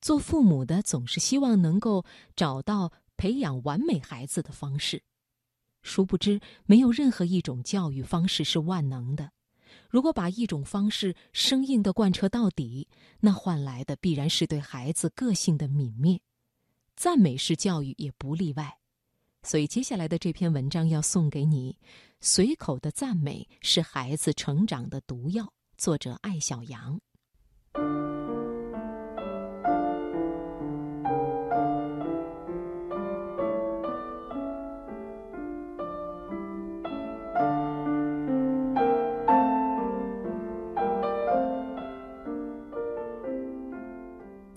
做父母的总是希望能够找到培养完美孩子的方式，殊不知没有任何一种教育方式是万能的。如果把一种方式生硬的贯彻到底，那换来的必然是对孩子个性的泯灭。赞美式教育也不例外。所以接下来的这篇文章要送给你：随口的赞美是孩子成长的毒药。作者艾小羊。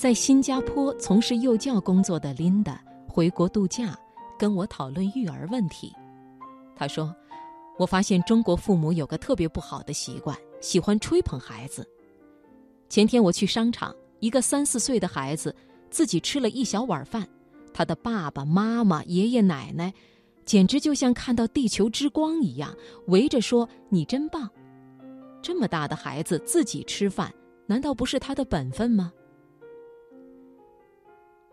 在新加坡从事幼教工作的琳达回国度假，跟我讨论育儿问题。她说：“我发现中国父母有个特别不好的习惯，喜欢吹捧孩子。前天我去商场，一个三四岁的孩子自己吃了一小碗饭，他的爸爸妈妈、爷爷奶奶简直就像看到地球之光一样，围着说：‘你真棒！’这么大的孩子自己吃饭，难道不是他的本分吗？”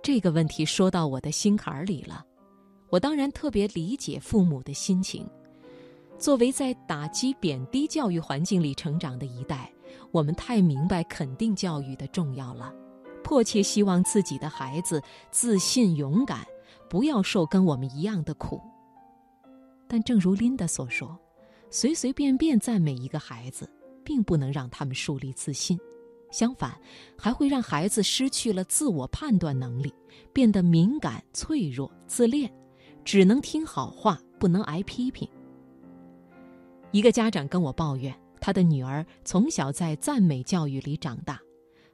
这个问题说到我的心坎儿里了，我当然特别理解父母的心情。作为在打击贬低教育环境里成长的一代，我们太明白肯定教育的重要了，迫切希望自己的孩子自信勇敢，不要受跟我们一样的苦。但正如琳达所说，随随便便赞美一个孩子，并不能让他们树立自信。相反，还会让孩子失去了自我判断能力，变得敏感、脆弱、自恋，只能听好话，不能挨批评。一个家长跟我抱怨，他的女儿从小在赞美教育里长大，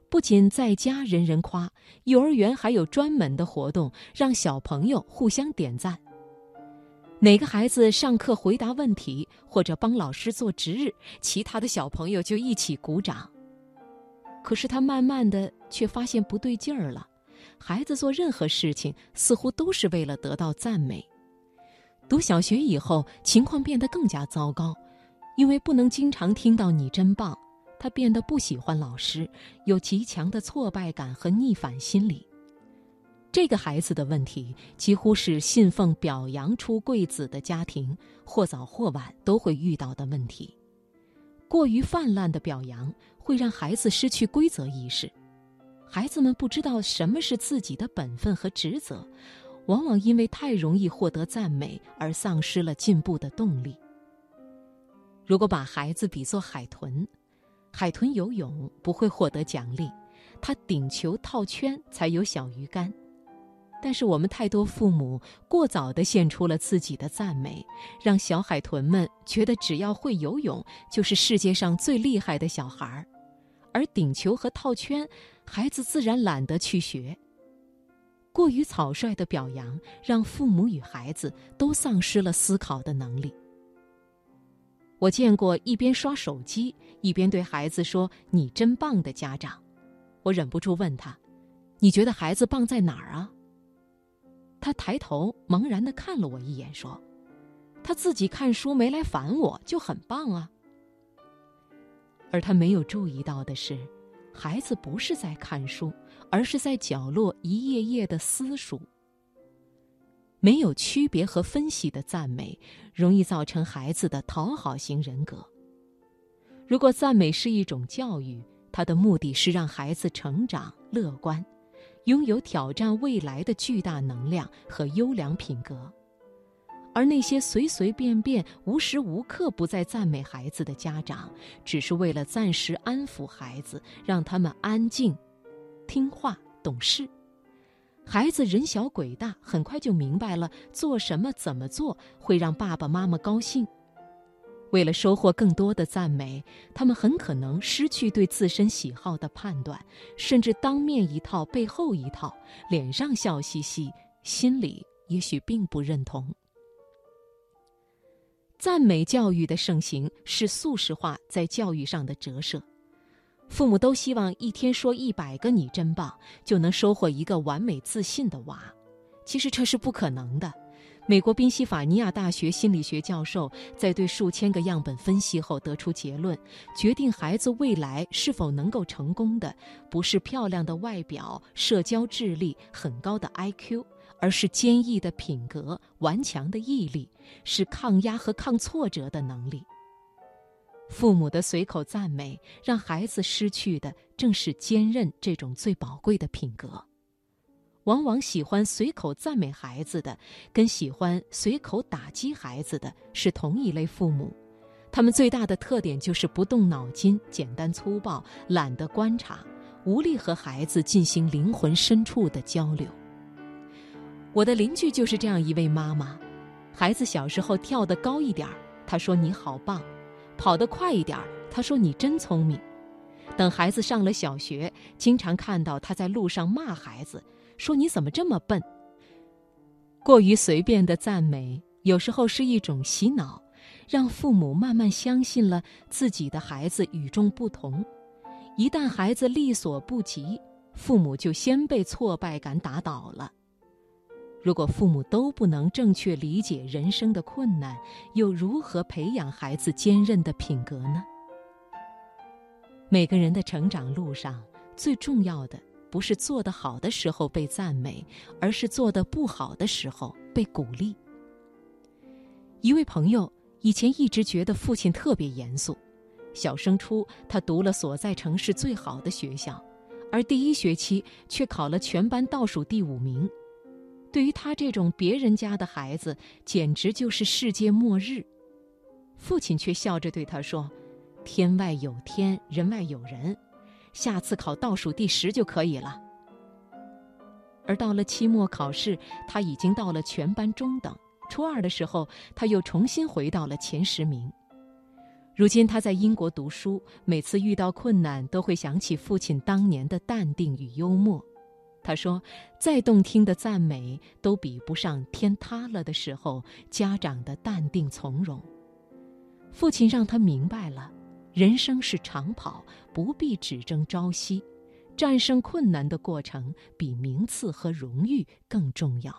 不仅在家人人夸，幼儿园还有专门的活动，让小朋友互相点赞。哪个孩子上课回答问题或者帮老师做值日，其他的小朋友就一起鼓掌。可是他慢慢的却发现不对劲儿了，孩子做任何事情似乎都是为了得到赞美。读小学以后，情况变得更加糟糕，因为不能经常听到“你真棒”，他变得不喜欢老师，有极强的挫败感和逆反心理。这个孩子的问题，几乎是信奉表扬出贵子的家庭或早或晚都会遇到的问题。过于泛滥的表扬会让孩子失去规则意识，孩子们不知道什么是自己的本分和职责，往往因为太容易获得赞美而丧失了进步的动力。如果把孩子比作海豚，海豚游泳不会获得奖励，它顶球套圈才有小鱼干。但是我们太多父母过早地献出了自己的赞美，让小海豚们觉得只要会游泳就是世界上最厉害的小孩儿，而顶球和套圈，孩子自然懒得去学。过于草率的表扬，让父母与孩子都丧失了思考的能力。我见过一边刷手机一边对孩子说“你真棒”的家长，我忍不住问他：“你觉得孩子棒在哪儿啊？”他抬头茫然的看了我一眼，说：“他自己看书没来烦我，就很棒啊。”而他没有注意到的是，孩子不是在看书，而是在角落一页页的私塾。没有区别和分析的赞美，容易造成孩子的讨好型人格。如果赞美是一种教育，它的目的是让孩子成长乐观。拥有挑战未来的巨大能量和优良品格，而那些随随便便、无时无刻不在赞美孩子的家长，只是为了暂时安抚孩子，让他们安静、听话、懂事。孩子人小鬼大，很快就明白了做什么、怎么做会让爸爸妈妈高兴。为了收获更多的赞美，他们很可能失去对自身喜好的判断，甚至当面一套背后一套，脸上笑嘻嘻，心里也许并不认同。赞美教育的盛行是素食化在教育上的折射，父母都希望一天说一百个“你真棒”，就能收获一个完美自信的娃，其实这是不可能的。美国宾夕法尼亚大学心理学教授在对数千个样本分析后得出结论：决定孩子未来是否能够成功的，不是漂亮的外表、社交智力、很高的 IQ，而是坚毅的品格、顽强的毅力，是抗压和抗挫折的能力。父母的随口赞美，让孩子失去的正是坚韧这种最宝贵的品格。往往喜欢随口赞美孩子的，跟喜欢随口打击孩子的是同一类父母。他们最大的特点就是不动脑筋、简单粗暴、懒得观察、无力和孩子进行灵魂深处的交流。我的邻居就是这样一位妈妈。孩子小时候跳得高一点儿，她说你好棒；跑得快一点儿，她说你真聪明。等孩子上了小学，经常看到他在路上骂孩子。说你怎么这么笨？过于随便的赞美，有时候是一种洗脑，让父母慢慢相信了自己的孩子与众不同。一旦孩子力所不及，父母就先被挫败感打倒了。如果父母都不能正确理解人生的困难，又如何培养孩子坚韧的品格呢？每个人的成长路上，最重要的。不是做得好的时候被赞美，而是做得不好的时候被鼓励。一位朋友以前一直觉得父亲特别严肃，小升初他读了所在城市最好的学校，而第一学期却考了全班倒数第五名。对于他这种别人家的孩子，简直就是世界末日。父亲却笑着对他说：“天外有天，人外有人。”下次考倒数第十就可以了。而到了期末考试，他已经到了全班中等。初二的时候，他又重新回到了前十名。如今他在英国读书，每次遇到困难，都会想起父亲当年的淡定与幽默。他说：“再动听的赞美，都比不上天塌了的时候家长的淡定从容。”父亲让他明白了。人生是长跑，不必只争朝夕。战胜困难的过程，比名次和荣誉更重要。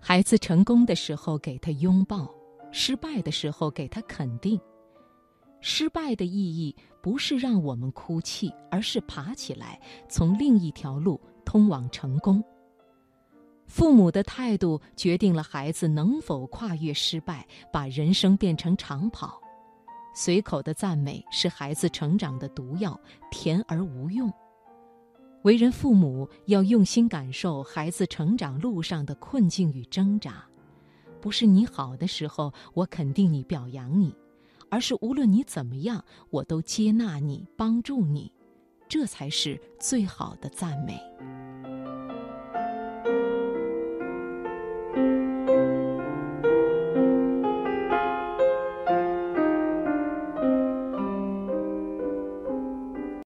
孩子成功的时候给他拥抱，失败的时候给他肯定。失败的意义不是让我们哭泣，而是爬起来，从另一条路通往成功。父母的态度决定了孩子能否跨越失败，把人生变成长跑。随口的赞美是孩子成长的毒药，甜而无用。为人父母要用心感受孩子成长路上的困境与挣扎，不是你好的时候我肯定你、表扬你，而是无论你怎么样，我都接纳你、帮助你，这才是最好的赞美。